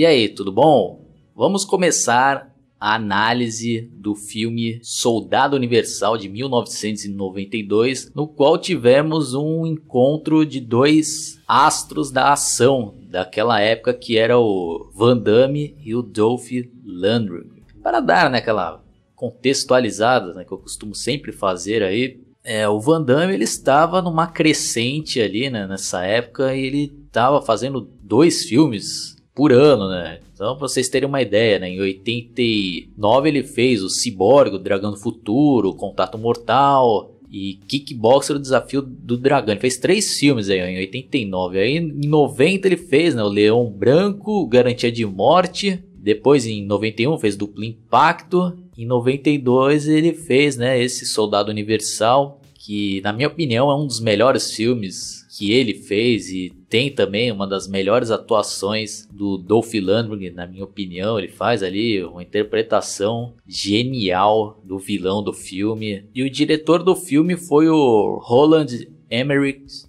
E aí, tudo bom? Vamos começar a análise do filme Soldado Universal de 1992, no qual tivemos um encontro de dois astros da ação daquela época que era o Van Damme e o Dolph Lundgren. Para dar né, aquela contextualizada né, que eu costumo sempre fazer aí, é, o Van Damme ele estava numa crescente ali né, nessa época e ele estava fazendo dois filmes por ano, né? Então, pra vocês terem uma ideia, né? Em 89 ele fez o Cyborg, o Dragão do Futuro, o Contato Mortal e Kickboxer, o Desafio do Dragão. Ele fez três filmes aí, em 89. Aí em 90 ele fez, né? O Leão Branco, Garantia de Morte. Depois em 91 fez Duplo Impacto. Em 92 ele fez, né? Esse Soldado Universal, que na minha opinião é um dos melhores filmes que ele fez e tem também uma das melhores atuações do Dolph Lundgren, na minha opinião, ele faz ali uma interpretação genial do vilão do filme. E o diretor do filme foi o Roland Emmerich,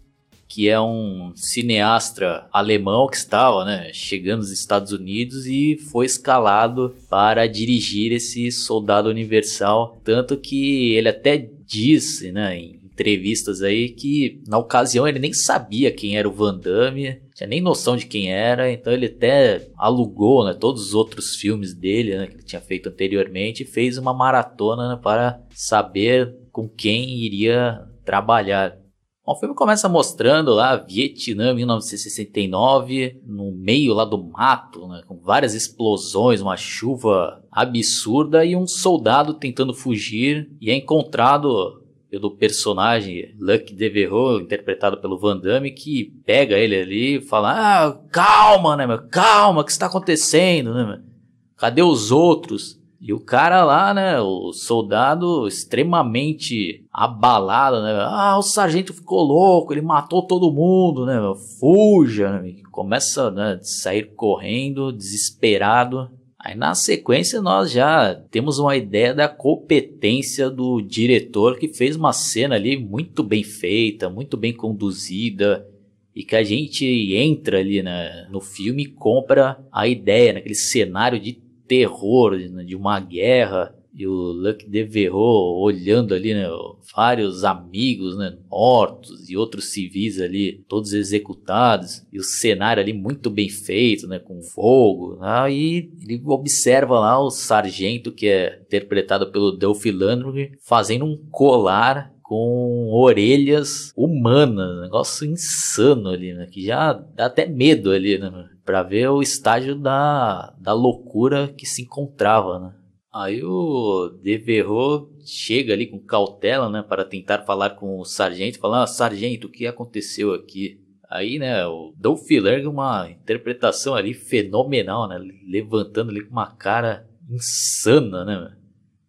que é um cineasta alemão que estava né, chegando nos Estados Unidos e foi escalado para dirigir esse Soldado Universal. Tanto que ele até disse né, em entrevistas aí que na ocasião ele nem sabia quem era o Van Damme, tinha nem noção de quem era, então ele até alugou né, todos os outros filmes dele né, que ele tinha feito anteriormente e fez uma maratona né, para saber com quem iria trabalhar. Bom, o filme começa mostrando lá Vietnã 1969, no meio lá do mato, né, com várias explosões, uma chuva absurda e um soldado tentando fugir e é encontrado pelo personagem Luc Devereaux, interpretado pelo Van Damme, que pega ele ali e fala: Ah, calma, né, meu? Calma, o que está acontecendo, né, meu? Cadê os outros? E o cara lá, né, o soldado extremamente abalado, né? Ah, o sargento ficou louco, ele matou todo mundo, né? Fuja, né? Começa né, sair correndo, desesperado. Aí na sequência nós já temos uma ideia da competência do diretor que fez uma cena ali muito bem feita, muito bem conduzida e que a gente entra ali né, no filme e compra a ideia, naquele cenário de terror, de uma guerra e o Luc Devereaux olhando ali, né, vários amigos, né, mortos e outros civis ali, todos executados, e o cenário ali muito bem feito, né, com fogo, aí né, ele observa lá o sargento que é interpretado pelo Delphi Landry fazendo um colar com orelhas humanas, negócio insano ali, né, que já dá até medo ali, né, para ver o estágio da, da loucura que se encontrava, né. Aí o Devereux chega ali com cautela, né, para tentar falar com o sargento, falar, ah, sargento, o que aconteceu aqui? Aí, né, o Dolph Lundgren, uma interpretação ali fenomenal, né, levantando ali com uma cara insana, né,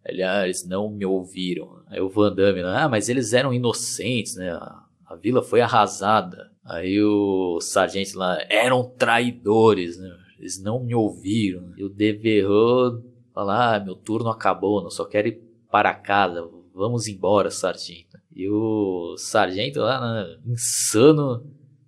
aliás, não me ouviram. Aí o Van Damme, ah, mas eles eram inocentes, né, a, a vila foi arrasada. Aí o sargento lá, eram traidores, né, eles não me ouviram. E o Devereux Falar, ah, meu turno acabou, não só quero ir para casa, vamos embora, sargento. E o sargento lá, né, insano,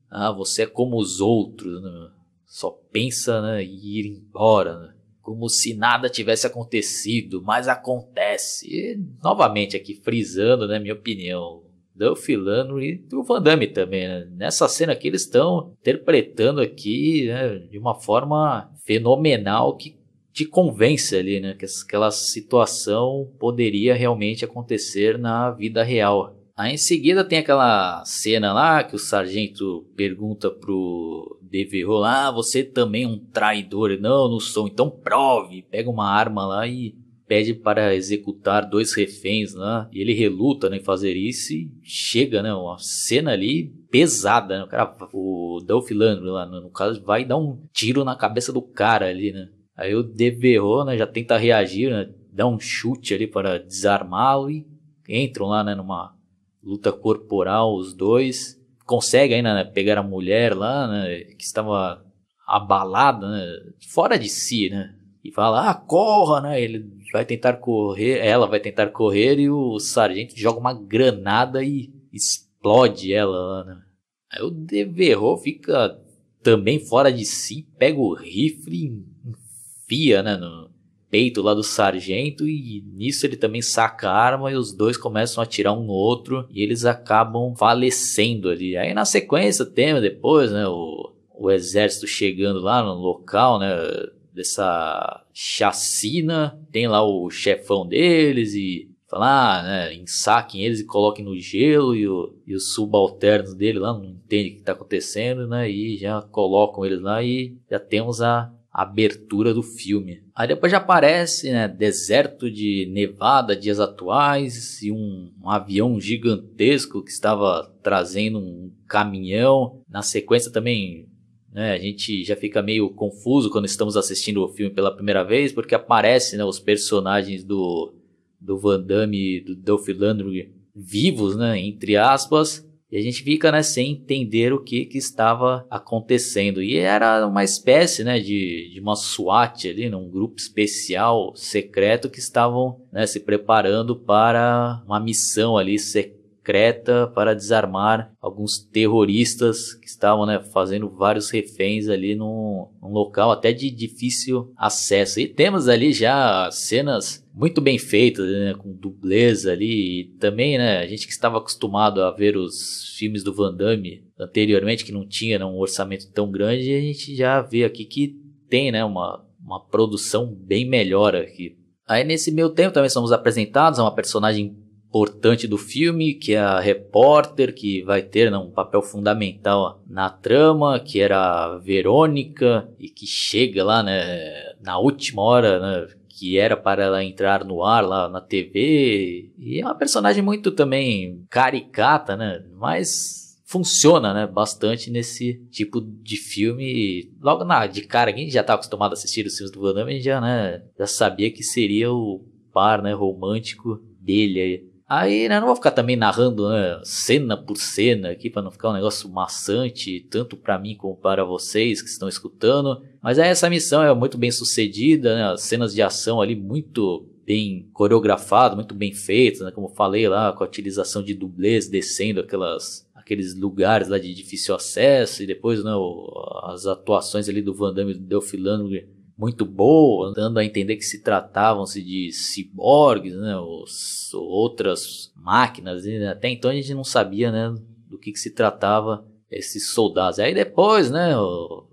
ah, você é como os outros, né, só pensa né, em ir embora, né, como se nada tivesse acontecido, mas acontece. E, novamente aqui frisando, né, minha opinião, Duff Lundgren e o Van Damme também, né? Nessa cena aqui eles estão interpretando aqui né, de uma forma fenomenal que te convence ali, né? Que aquela situação poderia realmente acontecer na vida real. Aí em seguida tem aquela cena lá que o sargento pergunta pro Devereux lá, ah, você também é um traidor? Não, não sou, então prove. Pega uma arma lá e pede para executar dois reféns lá. E ele reluta né, em fazer isso e chega, né? Uma cena ali pesada, né? O cara, o Dolph Lundgren lá, no caso, vai dar um tiro na cabeça do cara ali, né? Aí o Deverro, né, já tenta reagir, né, dá um chute ali para desarmá-lo e entram lá, né, numa luta corporal os dois. Consegue ainda né, pegar a mulher lá, né, que estava abalada, né, fora de si, né, e fala, ah, corra, né, ele vai tentar correr, ela vai tentar correr e o sargento joga uma granada e explode ela lá, né. Aí o Deverro fica também fora de si, pega o rifle e enfia, né, no peito lá do sargento e nisso ele também saca a arma e os dois começam a atirar um no outro e eles acabam falecendo ali. Aí na sequência tem depois, né, o, o exército chegando lá no local, né, dessa chacina, tem lá o chefão deles e falar, ah, né, ensaquem eles e coloquem no gelo e, o, e os subalternos dele lá não entendem o que está acontecendo, né, e já colocam eles lá e já temos a abertura do filme. Aí depois já aparece, né, deserto de Nevada, dias atuais, e um, um, avião gigantesco que estava trazendo um caminhão. Na sequência também, né, a gente já fica meio confuso quando estamos assistindo o filme pela primeira vez, porque aparece, né, os personagens do, do Van Damme e do Dolph Lundgren vivos, né, entre aspas, e a gente fica né, sem entender o que, que estava acontecendo. E era uma espécie né, de, de uma SWAT ali, né, um grupo especial secreto que estavam né, se preparando para uma missão ali secreta para desarmar alguns terroristas que estavam né, fazendo vários reféns ali num, num local até de difícil acesso. E temos ali já cenas muito bem feitas, né, com dublês ali. E também, né, a gente que estava acostumado a ver os filmes do Van Damme anteriormente, que não tinha né, um orçamento tão grande, a gente já vê aqui que tem, né, uma, uma produção bem melhor aqui. Aí nesse meio tempo também somos apresentados a uma personagem importante do filme, que é a repórter, que vai ter né, um papel fundamental na trama, que era a Verônica, e que chega lá, né, na última hora, né, que era para ela entrar no ar lá na TV. E é uma personagem muito também caricata, né? Mas funciona, né? Bastante nesse tipo de filme. Logo na de cara, quem já tá acostumado a assistir os filmes do Van Damme já, né? Já sabia que seria o par, né? Romântico dele aí. Aí, né, não vou ficar também narrando né, cena por cena aqui para não ficar um negócio maçante, tanto para mim como para vocês que estão escutando. Mas aí essa missão é muito bem sucedida, né, as cenas de ação ali muito bem coreografadas, muito bem feitas, né, como falei lá, com a utilização de dublês descendo aquelas aqueles lugares lá de difícil acesso e depois né, o, as atuações ali do Van Damme e do Delphi Lundgren muito boa, dando a entender que se tratavam-se de ciborgues, né, ou, ou outras máquinas, até então a gente não sabia, né, do que, que se tratava esses soldados. Aí depois, né,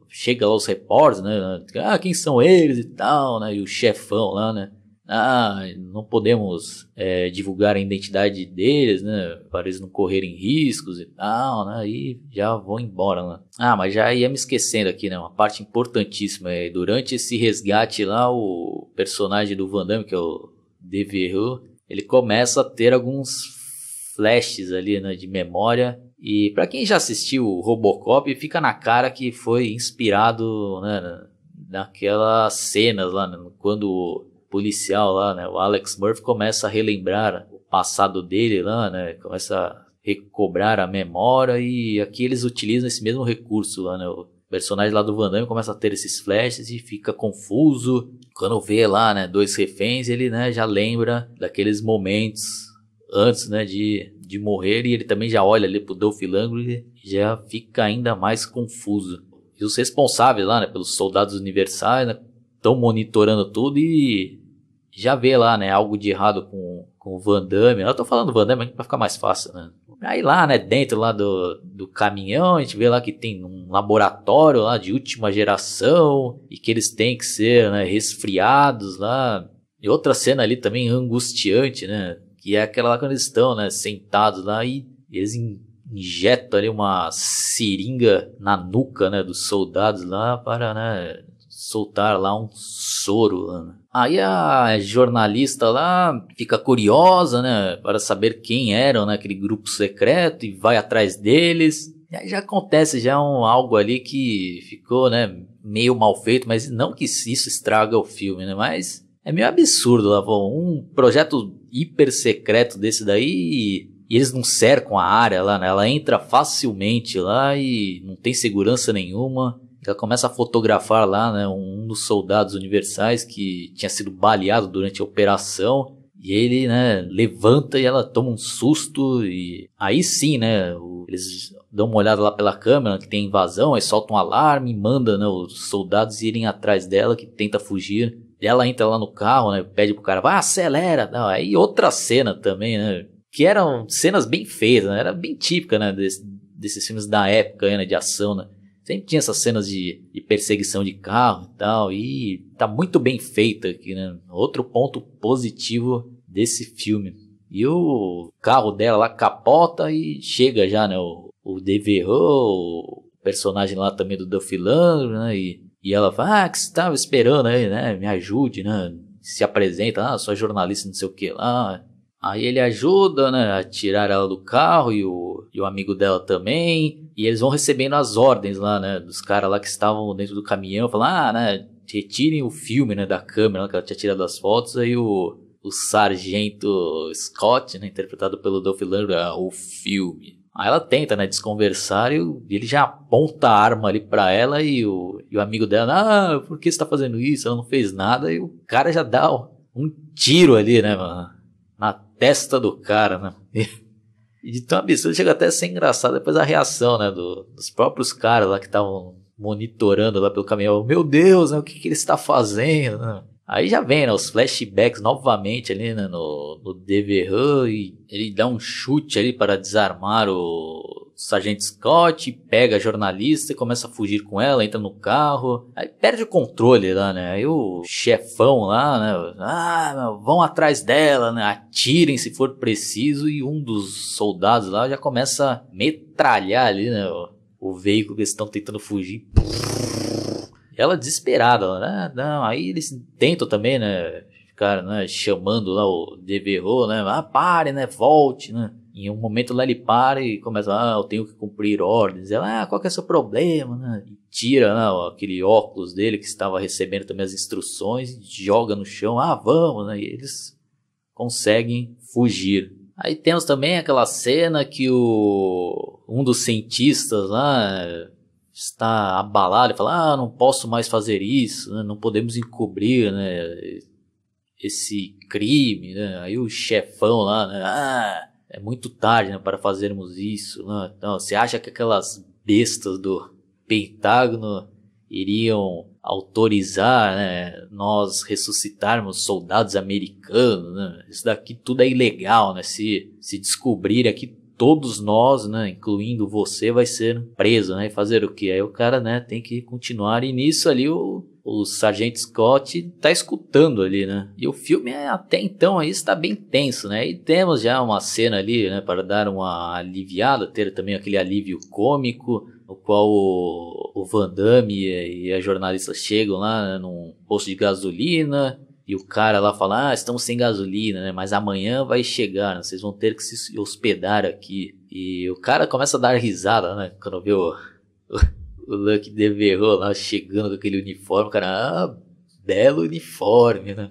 chega lá os repórteres, né, ah, quem são eles e tal, né, e o chefão lá, né, ah, não podemos é, divulgar a identidade deles, né, para eles não correrem riscos e tal, né, e já vão embora, né. Ah, mas já ia me esquecendo aqui, né, uma parte importantíssima, é, durante esse resgate lá, o personagem do Van Damme, que é o Devereux, ele começa a ter alguns flashes ali, né, de memória, e para quem já assistiu o Robocop, fica na cara que foi inspirado, né, naquelas cenas lá, né, quando policial lá, né? O Alex Murphy começa a relembrar o passado dele lá, né? Começa a recobrar a memória e aqui eles utilizam esse mesmo recurso lá, né? O personagem lá do Van Damme começa a ter esses flashes e fica confuso. Quando vê lá, né, dois reféns, ele, né, já lembra daqueles momentos antes, né, de, de morrer e ele também já olha ali pro Dolph Lundgren e já fica ainda mais confuso. E os responsáveis lá, né, pelos soldados universais, né, estão monitorando tudo e já vê lá, né, algo de errado com, com o Van Damme. Eu tô falando Van Damme para ficar mais fácil, né? Aí lá, né, dentro lá do, do caminhão, a gente vê lá que tem um laboratório lá de última geração e que eles têm que ser, né, resfriados lá. E outra cena ali também angustiante, né, que é aquela lá quando eles estão, né, sentados lá e eles injetam ali uma seringa na nuca, né, dos soldados lá para, né, soltar lá um soro. Né? Aí a jornalista lá fica curiosa, né, para saber quem eram, né, aquele grupo secreto e vai atrás deles. E aí já acontece já um, algo ali que ficou, né, meio mal feito, mas não que isso estraga o filme, né, mas é meio absurdo lá, um projeto hiper secreto desse daí e, eles não cercam a área lá, né, ela entra facilmente lá e não tem segurança nenhuma. Ela começa a fotografar lá né, um dos soldados universais que tinha sido baleado durante a operação. E ele, né, levanta e ela toma um susto e aí sim, né, eles dão uma olhada lá pela câmera que tem invasão, aí solta um alarme, manda, né, os soldados irem atrás dela que tenta fugir. E ela entra lá no carro, né, pede pro cara, vai, acelera. Não, aí outra cena também, né, que eram cenas bem feitas, né, era bem típica, né, desse, desses filmes da época, né, de ação, né. Sempre tinha essas cenas de, de, perseguição de carro e tal, e tá muito bem feita aqui, né? Outro ponto positivo desse filme. E o carro dela lá capota e chega já, né? O, o o personagem lá também do Duffy né? E, e ela fala, ah, que você estava esperando aí, né? Me ajude, né? Se apresenta, ah, sou jornalista, não sei o que lá. Aí ele ajuda, né, a tirar ela do carro e o, e o amigo dela também. E eles vão recebendo as ordens lá, né, dos caras lá que estavam dentro do caminhão, falando, ah, né, retirem o filme, né, da câmera, que ela tinha tirado as fotos. Aí o, o sargento Scott, né, interpretado pelo Dolph Lundgren, ah, o filme. Aí ela tenta, né, desconversar e ele já aponta a arma ali pra ela e o, e o amigo dela, ah, por que você tá fazendo isso? Ela não fez nada. E o cara já dá um tiro ali, né, mano na testa do cara, né? E, de tão absurdo chega até a ser engraçado depois a reação, né? Do, dos próprios caras lá que estavam monitorando lá pelo caminhão. Meu Deus, né, o que, que ele está fazendo? Né? Aí já vem, né, os flashbacks novamente ali, né, no, no Devereux e ele dá um chute ali para desarmar o, Sargento Scott pega a jornalista e começa a fugir com ela, entra no carro, aí perde o controle lá, né? Aí o chefão lá, né? Ah, vão atrás dela, né? Atirem se for preciso e um dos soldados lá já começa a metralhar ali, né? O, o veículo que eles estão tentando fugir. Ela desesperada, né? Não, aí eles tentam também, né? Ficar né, chamando lá o Devereux, né? Ah, pare, né? Volte, né? Em um momento lá ele para e começa, ah, eu tenho que cumprir ordens. Ela, ah, qual que é o seu problema, né? E tira né, aquele óculos dele que estava recebendo também as instruções, joga no chão, ah, vamos, né? E eles conseguem fugir. Aí temos também aquela cena que o um dos cientistas lá está abalado e fala, ah, não posso mais fazer isso, né? não podemos encobrir, né? Esse crime, né? Aí o chefão lá, né? Ah, é muito tarde né, para fazermos isso. Né? Então, você acha que aquelas bestas do Pentágono iriam autorizar né, nós ressuscitarmos soldados americanos? Né? Isso daqui tudo é ilegal, né? Se, se descobrir aqui todos nós, né, incluindo você, vai ser preso, né? E fazer o que? Aí o cara, né, tem que continuar. E nisso ali o o Sargento Scott tá escutando ali, né? E o filme é, até então aí está bem tenso, né? E temos já uma cena ali, né, para dar uma aliviada, ter também aquele alívio cômico, no qual o, o Van Damme e, e a jornalista chegam lá né, num posto de gasolina e o cara lá fala, ah, estamos sem gasolina, né? Mas amanhã vai chegar, né? vocês vão ter que se hospedar aqui. E o cara começa a dar risada, né? Quando vê o, o Luck Devereux lá chegando com aquele uniforme, cara, ah, belo uniforme, né?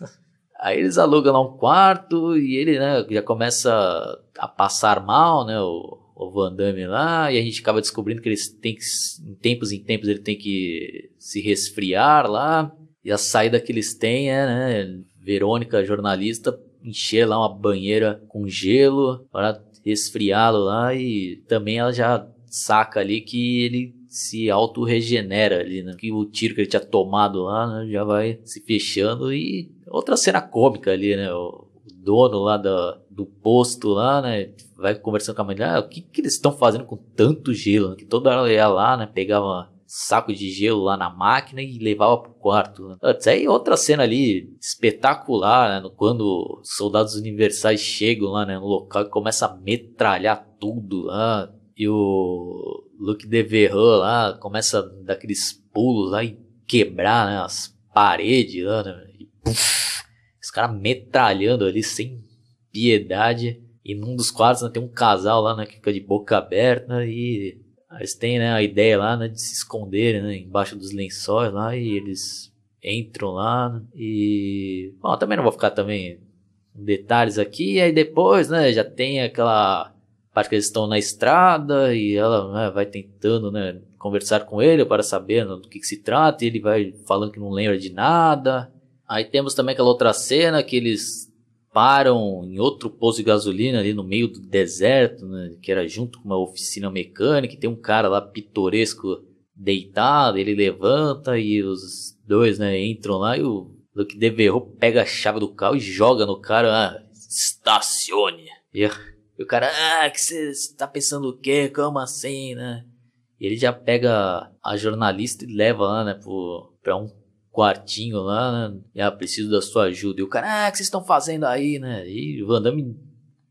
Aí eles alugam lá um quarto e ele, né, já começa a passar mal, né, o, o Van Damme lá, e a gente acaba descobrindo que eles têm que, em tempos em tempos, ele tem que se resfriar lá, e a saída que eles têm é, né, Verônica, jornalista, encher lá uma banheira com gelo para resfriá-lo lá, e também ela já saca ali que ele se auto-regenera ali, né? Que o tiro que ele tinha tomado lá, né? Já vai se fechando e outra cena cômica ali, né? O dono lá da, do posto lá, né? Vai conversando com a mãe, ah, o que, que eles estão fazendo com tanto gelo? Né? Que toda hora ia lá, né? Pegava saco de gelo lá na máquina e levava pro quarto. Né? Aí outra cena ali espetacular, né? Quando soldados universais chegam lá né? no local e começa a metralhar tudo lá. E o Luke Devereux lá começa a dar aqueles pulos lá e quebrar né, as paredes lá, né, e puff, os caras metralhando ali sem piedade. E num dos quadros né, tem um casal lá né, que fica de boca aberta e eles têm né, a ideia lá né, de se esconderem né, embaixo dos lençóis lá e eles entram lá e... Bom, também não vou ficar também detalhes aqui, aí depois né, já tem aquela parte que eles estão na estrada e ela né, vai tentando né, conversar com ele para saber né, do que, que, se trata, e ele vai falando que não lembra de nada. Aí temos também aquela outra cena que eles param em outro posto de gasolina ali no meio do deserto, né, que era junto com uma oficina mecânica, e tem um cara lá pitoresco deitado, ele levanta e os dois, né, entram lá e o Luke Devereux pega a chave do carro e joga no cara, ah, estacione. E, e o cara, ah, que você tá pensando o quê? Como assim, né? E ele já pega a jornalista e leva lá, né, pro, pra um quartinho lá, né? E, ah, preciso da sua ajuda. E o cara, ah, que vocês estão fazendo aí, né? E o Van Damme,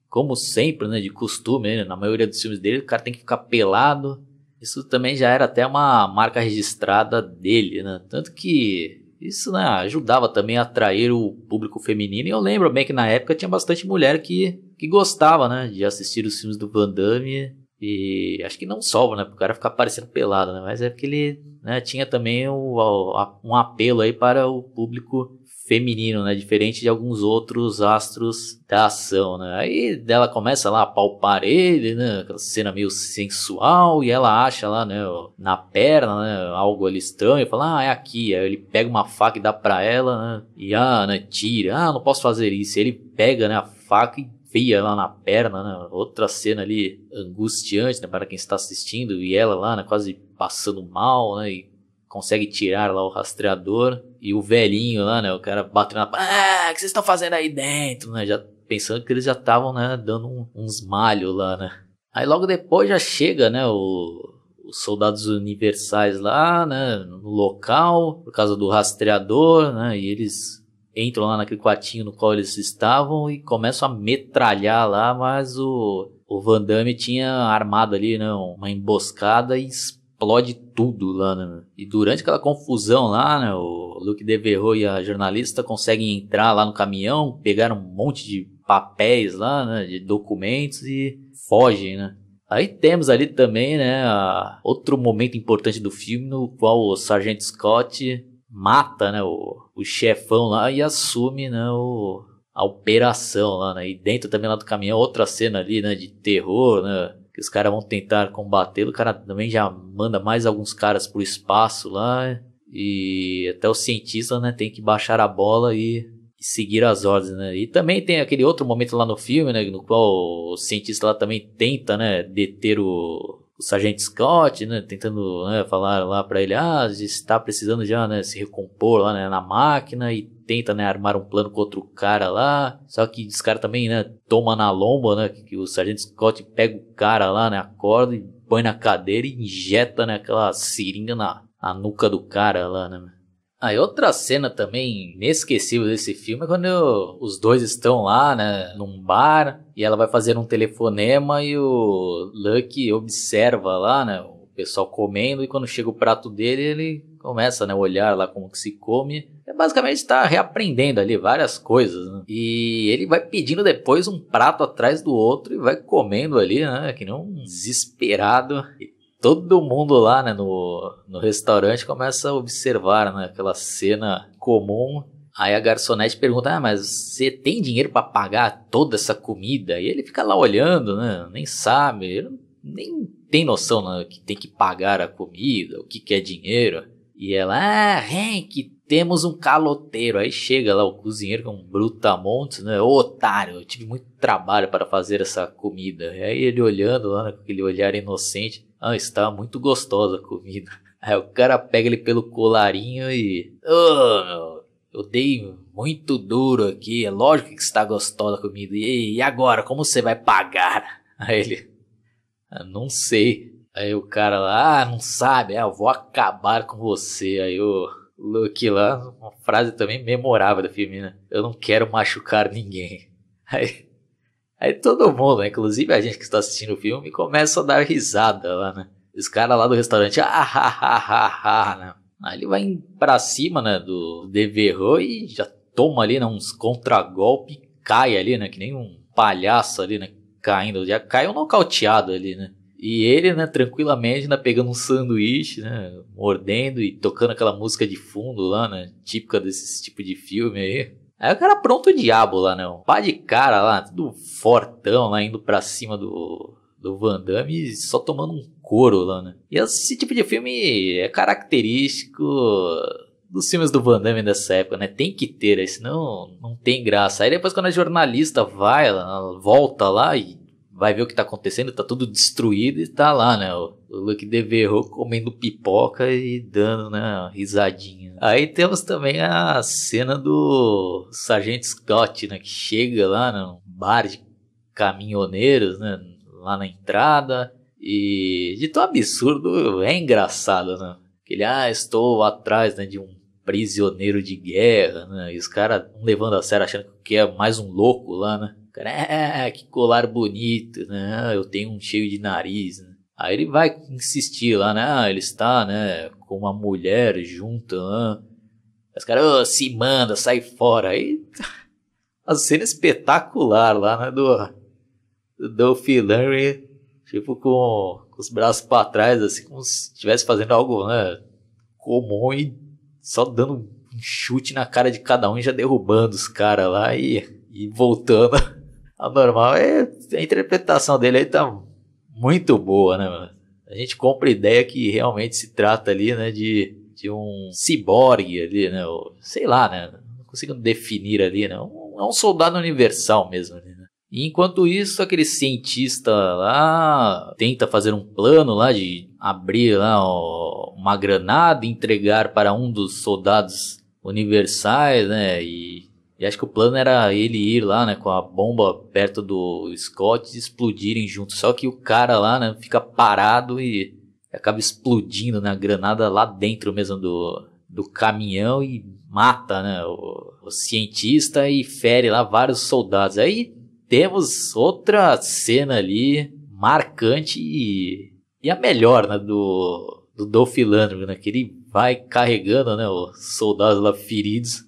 como sempre, né, de costume, né, na maioria dos filmes dele, o cara tem que ficar pelado. Isso também já era até uma marca registrada dele, né? Tanto que isso né, ajudava também a atrair o público feminino. E eu lembro bem que na época tinha bastante mulher que, que gostava né, de assistir os filmes do Van Damme. E acho que não só, né? Pro cara ficar parecendo pelado, né? Mas é porque ele né, tinha também o, um apelo aí para o público feminino, né? Diferente de alguns outros astros da ação, né? Aí dela começa lá a palpar ele, né? Aquela cena meio sensual e ela acha lá, né? Na perna, né? Algo ali estranho. Fala, ah, é aqui. Aí ele pega uma faca e dá pra ela, né? E, ah, né? Tira. Ah, não posso fazer isso. E ele pega, né? A faca e fia lá na perna, né? Outra cena ali angustiante, né? Para quem está assistindo. E ela lá, né? Quase passando mal, né? E consegue tirar lá o rastreador e o velhinho lá, né, o cara batendo na ah, o que vocês estão fazendo aí dentro, né, já pensando que eles já estavam, né, dando um, uns malhos lá, né. Aí logo depois já chega, né, o, os soldados universais lá, né, no local, por causa do rastreador, né, e eles entram lá naquele quartinho no qual eles estavam e começam a metralhar lá, mas o, o Van Damme tinha armado ali, né, uma emboscada e explode tudo lá, né? E durante aquela confusão lá, né? O Luke Devereux e a jornalista conseguem entrar lá no caminhão, pegar um monte de papéis lá, né? De documentos e fogem, né? Aí temos ali também, né? outro momento importante do filme no qual o Sargento Scott mata, né? O, o chefão lá e assume, né? O, a operação lá, né? E dentro também lá do caminhão, outra cena ali, né? De terror, né? que os caras vão tentar combater. O cara também já manda mais alguns caras pro espaço lá. E até o cientista, né, tem que baixar a bola e, e, seguir as ordens, né? E também tem aquele outro momento lá no filme, né, no qual o cientista lá também tenta, né, deter o, o Sargento Scott, né, tentando né, falar lá para ele, ah, está precisando já, né, se recompor lá né, na máquina e tenta, né, armar um plano com outro cara lá. Só que esse cara também, né, toma na lomba, né, que o Sargento Scott pega o cara lá, né, acorda e põe na cadeira e injeta, né, aquela seringa na, na nuca do cara lá, né. Aí outra cena também inesquecível desse filme é quando eu, os dois estão lá, né, num bar e ela vai fazer um telefonema e o Lucky observa lá, né, o pessoal comendo e quando chega o prato dele ele começa, né, a olhar lá como que se come é basicamente está reaprendendo ali várias coisas. Né? E ele vai pedindo depois um prato atrás do outro e vai comendo ali, né? Que nem um desesperado. E todo mundo lá, né, no, no restaurante começa a observar, né, aquela cena comum. Aí a garçonete pergunta: Ah, mas você tem dinheiro para pagar toda essa comida? E ele fica lá olhando, né? Nem sabe, nem tem noção né, que tem que pagar a comida, o que, que é dinheiro. E ela, ah, Hank, temos um caloteiro. Aí chega lá o cozinheiro com um brutamontes, né? Ô otário, eu tive muito trabalho para fazer essa comida. E aí ele olhando lá, né, com aquele olhar inocente. Ah, está muito gostosa a comida. Aí o cara pega ele pelo colarinho e. Oh, eu dei muito duro aqui. É lógico que está gostosa a comida. E, e agora, como você vai pagar? Aí ele. Ah, não sei. Aí o cara lá, ah, não sabe, ah, eu vou acabar com você. Aí o Luke lá, uma frase também memorável do filme, né? Eu não quero machucar ninguém. Aí, aí todo mundo, né? inclusive a gente que está assistindo o filme, começa a dar risada lá, né? Os caras lá do restaurante, ah, ha, ha, ha, né? Aí ele vai pra cima, né, do Devereux e já toma ali, né, uns contragolpe, cai ali, né, que nem um palhaço ali, né, caindo, já caiu nocauteado ali, né? E ele, né, tranquilamente, ainda pegando um sanduíche, né, mordendo e tocando aquela música de fundo lá, né, típica desse tipo de filme aí. Aí o cara pronto o diabo lá, né, um pá de cara lá, tudo fortão lá, indo pra cima do, do Van Damme só tomando um couro lá, né. E esse tipo de filme é característico dos filmes do Van Damme dessa época, né? Tem que ter, senão não tem graça. Aí depois quando a jornalista vai, ela volta lá e vai ver o que tá acontecendo, tá tudo destruído e tá lá, né? O, o Luke Devereux comendo pipoca e dando, né, risadinha. Aí temos também a cena do Sargento Scott, né, que chega lá no bar de caminhoneiros, né, lá na entrada e de tão absurdo é engraçado, né? Que ele, ah, estou atrás, né, de um prisioneiro de guerra, né? E os caras levando a sério achando que é mais um louco lá, né? cara, é, que colar bonito, né? Eu tenho um cheio de nariz, né? Aí ele vai insistir lá, né? Ah, ele está, né, com uma mulher junto, né? Os caras, oh, se manda, sai fora. Aí a cena espetacular lá, né, do, do Dolph Lundgren, tipo, com, com os braços para trás, assim, como se estivesse fazendo algo, né, comum e só dando um chute na cara de cada um e já derrubando os caras lá e, e voltando a normal. É, a interpretação dele aí tá muito boa, né, mano? A gente compra a ideia que realmente se trata ali, né, de, de um ciborgue ali, né? Ou, sei lá, né? Não consigo definir ali, né? Um, é um soldado universal mesmo, né? Enquanto isso, aquele cientista lá tenta fazer um plano lá de abrir lá uma granada e entregar para um dos soldados universais, né? E e acho que o plano era ele ir lá, né, com a bomba perto do Scott e explodirem juntos. Só que o cara lá, né, fica parado e acaba explodindo na né, granada lá dentro mesmo do, do caminhão e mata, né, o, o cientista e fere lá vários soldados. Aí temos outra cena ali marcante e, e a melhor, né, do, do Dolph Lundgren, né, que ele vai carregando, né, os soldados lá feridos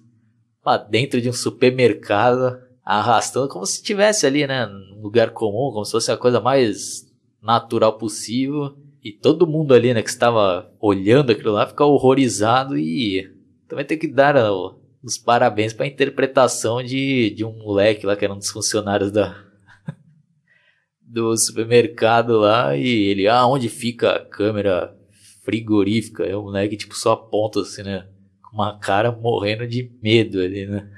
pra dentro de um supermercado, arrastando como se estivesse ali, né, num lugar comum, como se fosse a coisa mais natural possível. E todo mundo ali, né, que estava olhando aquilo lá, fica horrorizado e também tem que dar ó, os parabéns para a interpretação de, de um moleque lá que era um dos funcionários da do supermercado lá e ele, ah, onde fica a câmera frigorífica? É o moleque tipo só aponta assim, né? uma cara morrendo de medo ali, né?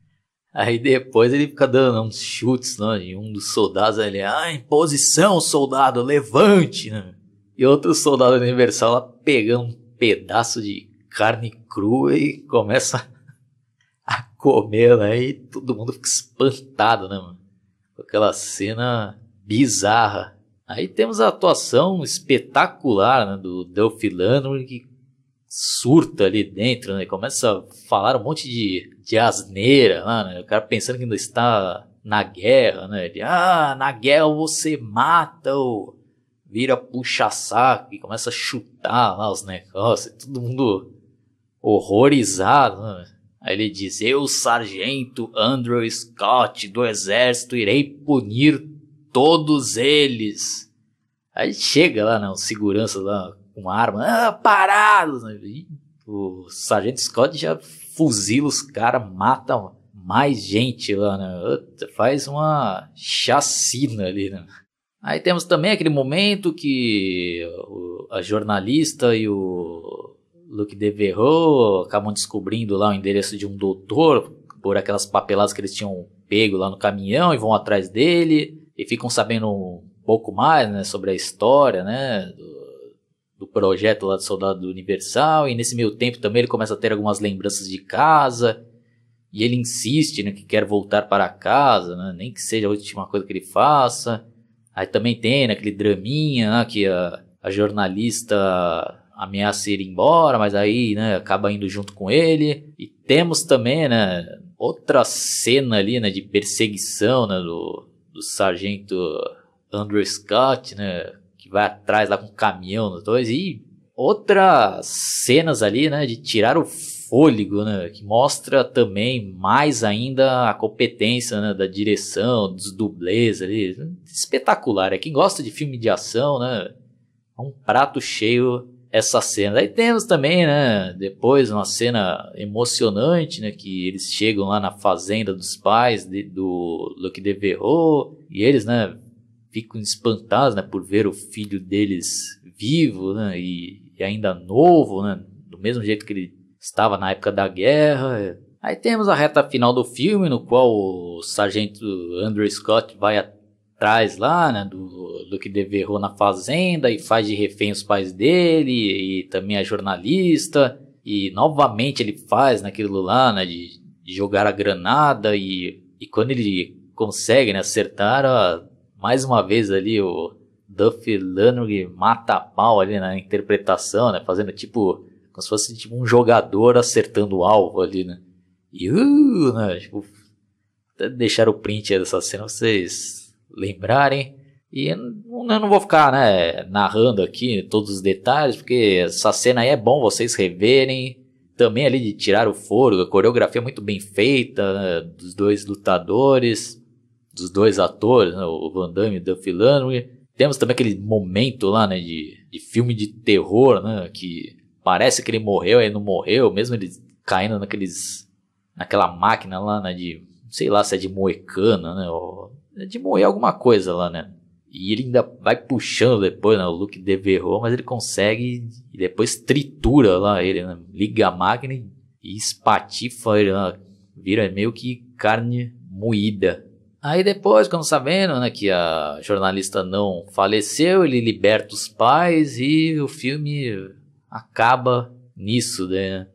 Aí depois ele fica dando uns chutes, né? E um dos soldados ali, ah, em posição, soldado, levante, né? E outro soldado universal lá pegando um pedaço de carne crua e começa comer, né? E todo mundo fica espantado, né, mano? Com aquela cena bizarra. Aí temos a atuação espetacular né, do Dolph Lundgren, que surta ali dentro, né? Começa a falar um monte de, de asneira lá, né? O cara pensando que ainda está na guerra, né? Ele, ah, na guerra você mata ou vira puxa-saco e começa a chutar lá os negócios, todo mundo horrorizado, né? Aí ele diz, eu, sargento Andrew Scott do exército, irei punir todos eles. Aí chega lá, né, os seguranças lá, com arma, ah, parados! O Sargento Scott já fuzila os caras, mata mais gente lá, né? Faz uma chacina ali, né? Aí temos também aquele momento que a jornalista e o Luke Devereux acabam descobrindo lá o endereço de um doutor por aquelas papeladas que eles tinham pego lá no caminhão e vão atrás dele e ficam sabendo um pouco mais, né, sobre a história, né, do, do projeto lá do Soldado Universal, e nesse meio tempo também ele começa a ter algumas lembranças de casa, e ele insiste né, que quer voltar para casa, né, nem que seja a última coisa que ele faça. Aí também tem né, aquele draminha né, que a, a jornalista ameaça ir embora, mas aí né, acaba indo junto com ele. E temos também né, outra cena ali né, de perseguição né, do, do sargento Andrew Scott, né, que vai atrás lá com um caminhão nos dois e outras cenas ali, né, de tirar o fôlego, né, que mostra também mais ainda a competência né, da direção, dos dublês ali, espetacular. É quem gosta de filme de ação, né, é um prato cheio essa cena. Aí temos também, né, depois uma cena emocionante, né, que eles chegam lá na fazenda dos pais de, do Luke Devereux e eles, né, ficam espantados né, por ver o filho deles vivo né, e, e, ainda novo, né, do mesmo jeito que ele estava na época da guerra. Aí temos a reta final do filme, no qual o sargento Andrew Scott vai atrás lá, né, do, do que Devereux na fazenda e faz de refém os pais dele e, e também a jornalista. E novamente ele faz naquilo lá, né, de, de jogar a granada e, e quando ele consegue né, acertar, ó, mais uma vez ali o Duff Landry mata a pau ali na interpretação, né, fazendo tipo como se fosse tipo um jogador acertando o alvo ali, né. E uh, né, tipo, deixar o print dessa cena vocês lembrarem. E eu não vou ficar né, narrando aqui todos os detalhes, porque essa cena aí é bom vocês reverem. Também ali de tirar o foro, a coreografia muito bem feita né, dos dois lutadores, dos dois atores, né, o Van Damme e o Duff Landry. Temos também aquele momento lá né, de, de filme de terror, né, que parece que ele morreu, aí não morreu, mesmo ele caindo naqueles, naquela máquina lá né, de, sei lá se é de moecana, né, ou de moer alguma coisa lá, né. E ele ainda vai puxando depois, né, o Luke Devereux, mas ele consegue e depois tritura lá ele, né, liga a máquina e espatifa ele lá, vira meio que carne moída. Aí depois, quando sabendo né, que a jornalista não faleceu, ele liberta os pais e o filme acaba nisso, né?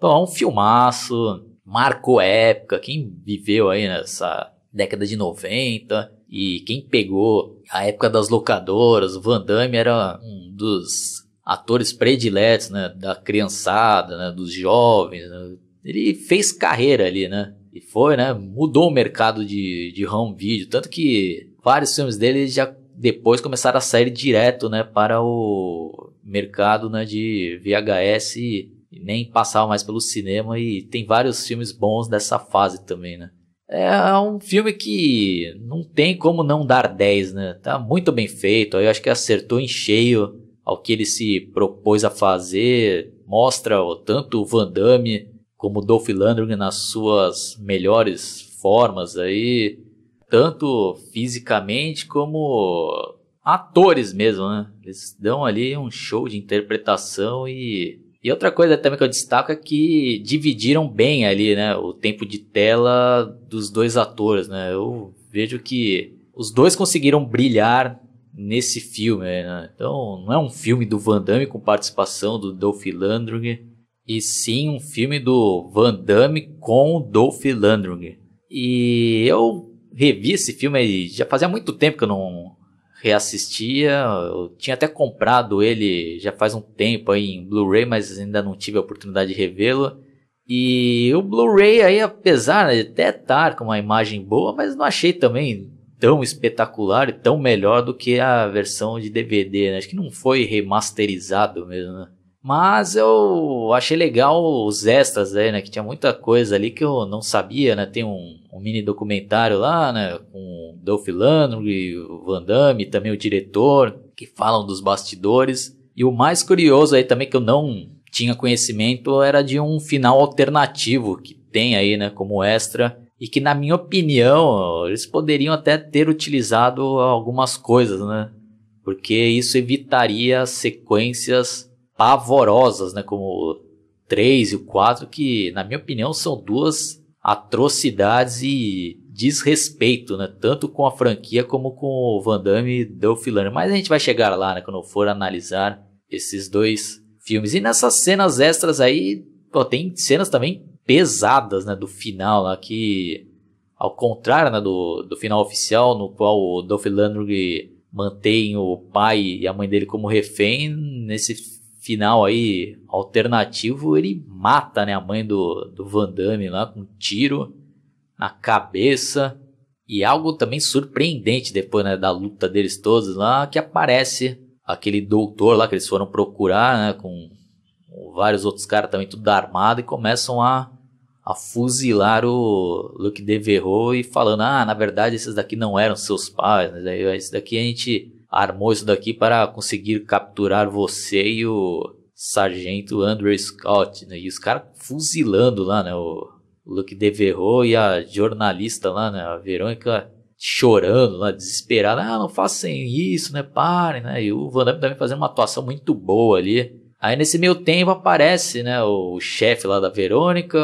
Bom, é um filmaço, marcou época, quem viveu aí nessa década de 90 e quem pegou a época das locadoras, o Van Damme era um dos atores prediletos, né, da criançada, né, dos jovens, né? ele fez carreira ali, né, e foi, né, mudou o mercado de, de home video, tanto que vários filmes dele já depois começaram a sair direto, né, para o mercado, né, de VHS e nem passava mais pelo cinema e tem vários filmes bons dessa fase também, né. É um filme que não tem como não dar 10, né? Tá muito bem feito. Eu acho que acertou em cheio ao que ele se propôs a fazer. Mostra tanto o Van Damme como o Dolph Lundgren nas suas melhores formas aí, tanto fisicamente como atores mesmo, né? Eles dão ali um show de interpretação e e outra coisa também que eu destaco é que dividiram bem ali, né, o tempo de tela dos dois atores, né? Eu vejo que os dois conseguiram brilhar nesse filme, né? Então, não é um filme do Van Damme com participação do Dolph Lundgren, e sim um filme do Van Damme com o Dolph Lundgren. E eu revi esse filme já fazia muito tempo que eu não reassistia. Eu tinha até comprado ele já faz um tempo aí em Blu-ray, mas ainda não tive a oportunidade de revê-lo. E o Blu-ray aí, apesar de até estar com uma imagem boa, mas não achei também tão espetacular e tão melhor do que a versão de DVD, né? Acho que não foi remasterizado mesmo, né? Mas eu achei legal os extras aí, né? Que tinha muita coisa ali que eu não sabia, né? Tem um, um mini documentário lá, né? Com Dolph Lundgren, o Van Damme, também o diretor, que falam dos bastidores. E o mais curioso aí também que eu não tinha conhecimento era de um final alternativo que tem aí, né? Como extra. E que na minha opinião, eles poderiam até ter utilizado algumas coisas, né? Porque isso evitaria sequências pavorosas, né? Como o 3 e o 4, que, na minha opinião, são duas atrocidades e desrespeito, né? Tanto com a franquia como com o Van Damme e Dolph. Mas a gente vai chegar lá, né? Quando for analisar esses dois filmes. E nessas cenas extras aí, pô, tem cenas também pesadas, né? Do final lá, que... Ao contrário né, do, do final oficial, no qual o Dolph Lundgren mantém o pai e a mãe dele como refém, nesse final aí alternativo, ele mata né, a mãe do, do Van Damme lá com um tiro na cabeça. E algo também surpreendente depois né, da luta deles todos lá, que aparece aquele doutor lá que eles foram procurar, né, com, vários outros caras também tudo armado e começam a, a fuzilar o Luke Devereux e falando, ah, na verdade esses daqui não eram seus pais, né, esse daqui a gente armou isso daqui para conseguir capturar você e o sargento Andrew Scott, né? E os caras fuzilando lá, né? O Luke Devereux e a jornalista lá, né? A Verônica chorando lá, desesperada. Ah, não façam isso, né? Parem, né? E o Van Damme também fazendo uma atuação muito boa ali. Aí nesse meio tempo aparece, né, o chefe lá da Verônica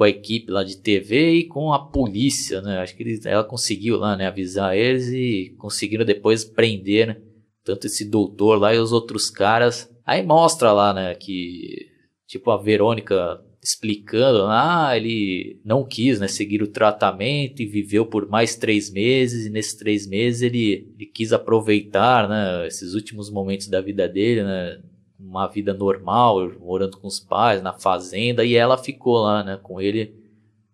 com a equipe lá de TV e com a polícia, né? Acho que eles, ela conseguiu lá, né, avisar eles e conseguiram depois prender, né, tanto esse doutor lá e os outros caras. Aí mostra lá, né, que tipo a Verônica explicando, ah, ele não quis, né, seguir o tratamento e viveu por mais três meses e nesses três meses ele, ele quis aproveitar, né, esses últimos momentos da vida dele, né, uma vida normal, morando com os pais, na fazenda, e ela ficou lá, né, com ele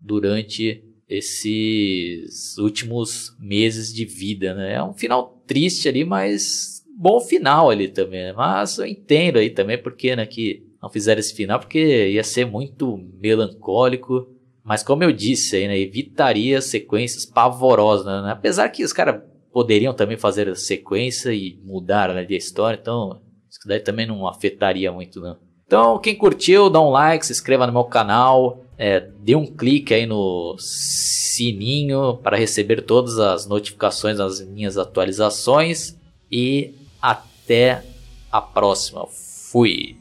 durante esses últimos meses de vida, né? É um final triste ali, mas bom final ali também. Né? Mas eu entendo aí também porque, né, que não fizeram esse final, porque ia ser muito melancólico. Mas como eu disse aí, né, evitaria sequências pavorosas, né? Apesar que os caras poderiam também fazer a sequência e mudar né, de história, então isso daí também não afetaria muito, não. Então, quem curtiu, dá um like, se inscreva no meu canal, é, dê um clique aí no sininho para receber todas as notificações das minhas atualizações e até a próxima. Fui!